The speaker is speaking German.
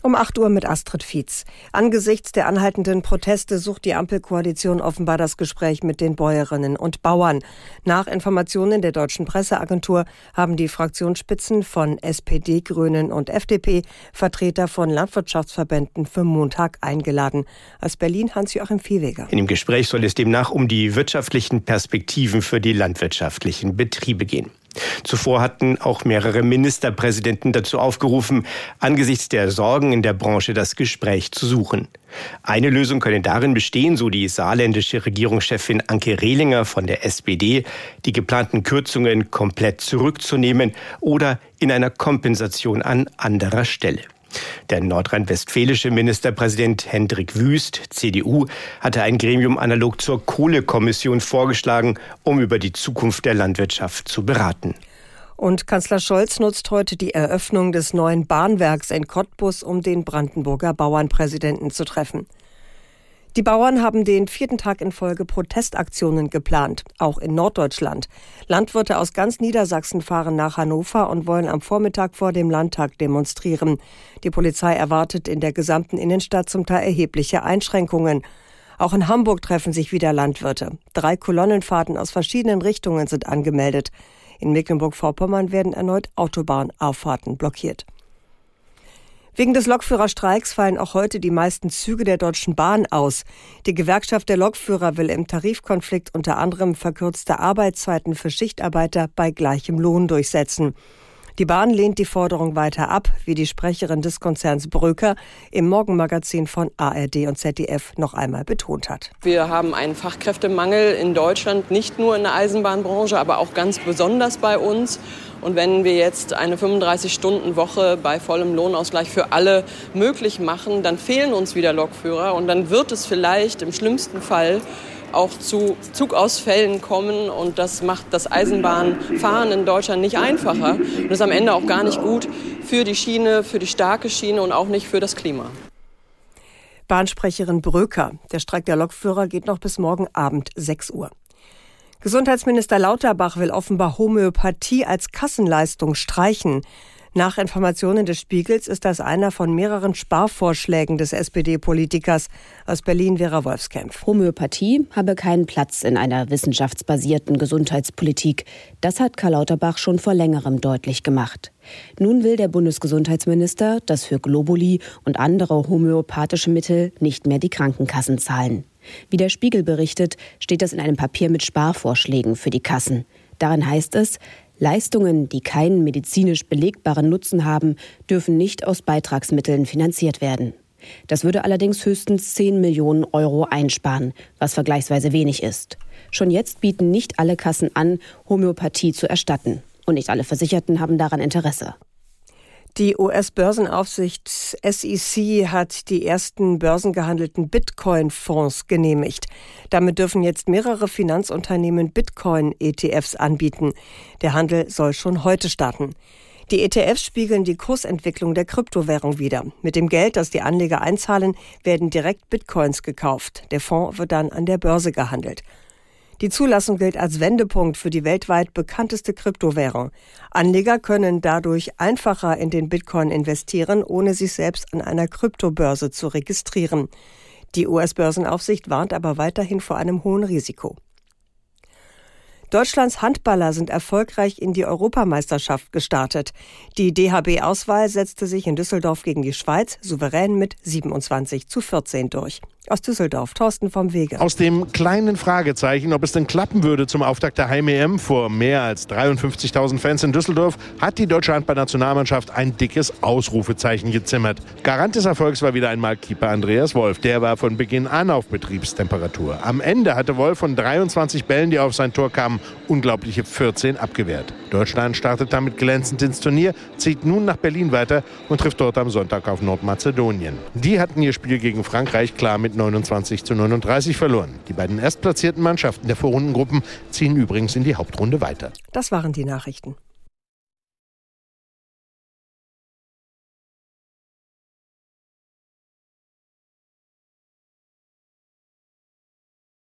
Um 8 Uhr mit Astrid Fietz. Angesichts der anhaltenden Proteste sucht die Ampelkoalition offenbar das Gespräch mit den Bäuerinnen und Bauern. Nach Informationen der deutschen Presseagentur haben die Fraktionsspitzen von SPD, Grünen und FDP Vertreter von Landwirtschaftsverbänden für Montag eingeladen. Aus Berlin Hans-Joachim Viehweger. In dem Gespräch soll es demnach um die wirtschaftlichen Perspektiven für die landwirtschaftlichen Betriebe gehen. Zuvor hatten auch mehrere Ministerpräsidenten dazu aufgerufen, angesichts der Sorgen in der Branche das Gespräch zu suchen. Eine Lösung könne darin bestehen, so die saarländische Regierungschefin Anke Rehlinger von der SPD, die geplanten Kürzungen komplett zurückzunehmen oder in einer Kompensation an anderer Stelle. Der nordrhein-westfälische Ministerpräsident Hendrik Wüst, CDU, hatte ein Gremium analog zur Kohlekommission vorgeschlagen, um über die Zukunft der Landwirtschaft zu beraten. Und Kanzler Scholz nutzt heute die Eröffnung des neuen Bahnwerks in Cottbus, um den Brandenburger Bauernpräsidenten zu treffen. Die Bauern haben den vierten Tag in Folge Protestaktionen geplant, auch in Norddeutschland. Landwirte aus ganz Niedersachsen fahren nach Hannover und wollen am Vormittag vor dem Landtag demonstrieren. Die Polizei erwartet in der gesamten Innenstadt zum Teil erhebliche Einschränkungen. Auch in Hamburg treffen sich wieder Landwirte. Drei Kolonnenfahrten aus verschiedenen Richtungen sind angemeldet. In Mecklenburg-Vorpommern werden erneut Autobahnauffahrten blockiert. Wegen des Lokführerstreiks fallen auch heute die meisten Züge der Deutschen Bahn aus. Die Gewerkschaft der Lokführer will im Tarifkonflikt unter anderem verkürzte Arbeitszeiten für Schichtarbeiter bei gleichem Lohn durchsetzen. Die Bahn lehnt die Forderung weiter ab, wie die Sprecherin des Konzerns Bröker im Morgenmagazin von ARD und ZDF noch einmal betont hat. Wir haben einen Fachkräftemangel in Deutschland, nicht nur in der Eisenbahnbranche, aber auch ganz besonders bei uns. Und wenn wir jetzt eine 35-Stunden-Woche bei vollem Lohnausgleich für alle möglich machen, dann fehlen uns wieder Lokführer und dann wird es vielleicht im schlimmsten Fall auch zu Zugausfällen kommen und das macht das Eisenbahnfahren in Deutschland nicht einfacher und ist am Ende auch gar nicht gut für die Schiene, für die starke Schiene und auch nicht für das Klima. Bahnsprecherin Bröker. Der Streik der Lokführer geht noch bis morgen Abend 6 Uhr. Gesundheitsminister Lauterbach will offenbar Homöopathie als Kassenleistung streichen. Nach Informationen des Spiegels ist das einer von mehreren Sparvorschlägen des SPD-Politikers aus Berlin, Vera Wolfskämpf. Homöopathie habe keinen Platz in einer wissenschaftsbasierten Gesundheitspolitik. Das hat Karl Lauterbach schon vor längerem deutlich gemacht. Nun will der Bundesgesundheitsminister, dass für Globuli und andere homöopathische Mittel nicht mehr die Krankenkassen zahlen. Wie der Spiegel berichtet, steht das in einem Papier mit Sparvorschlägen für die Kassen. Darin heißt es, Leistungen, die keinen medizinisch belegbaren Nutzen haben, dürfen nicht aus Beitragsmitteln finanziert werden. Das würde allerdings höchstens 10 Millionen Euro einsparen, was vergleichsweise wenig ist. Schon jetzt bieten nicht alle Kassen an, Homöopathie zu erstatten. Und nicht alle Versicherten haben daran Interesse. Die US-Börsenaufsicht SEC hat die ersten börsengehandelten Bitcoin-Fonds genehmigt. Damit dürfen jetzt mehrere Finanzunternehmen Bitcoin-ETFs anbieten. Der Handel soll schon heute starten. Die ETFs spiegeln die Kursentwicklung der Kryptowährung wider. Mit dem Geld, das die Anleger einzahlen, werden direkt Bitcoins gekauft. Der Fonds wird dann an der Börse gehandelt. Die Zulassung gilt als Wendepunkt für die weltweit bekannteste Kryptowährung. Anleger können dadurch einfacher in den Bitcoin investieren, ohne sich selbst an einer Kryptobörse zu registrieren. Die US-Börsenaufsicht warnt aber weiterhin vor einem hohen Risiko. Deutschlands Handballer sind erfolgreich in die Europameisterschaft gestartet. Die DHB-Auswahl setzte sich in Düsseldorf gegen die Schweiz souverän mit 27 zu 14 durch. Aus Düsseldorf, Thorsten vom Wege. Aus dem kleinen Fragezeichen, ob es denn klappen würde zum Auftakt der Heim-EM vor mehr als 53.000 Fans in Düsseldorf, hat die deutsche Handballnationalmannschaft ein dickes Ausrufezeichen gezimmert. Garant des Erfolgs war wieder einmal Keeper Andreas Wolf. Der war von Beginn an auf Betriebstemperatur. Am Ende hatte Wolf von 23 Bällen, die auf sein Tor kamen, unglaubliche 14 abgewehrt. Deutschland startet damit glänzend ins Turnier, zieht nun nach Berlin weiter und trifft dort am Sonntag auf Nordmazedonien. Die hatten ihr Spiel gegen Frankreich klar mit 29 zu 39 verloren. Die beiden erstplatzierten Mannschaften der Vorrundengruppen ziehen übrigens in die Hauptrunde weiter. Das waren die Nachrichten.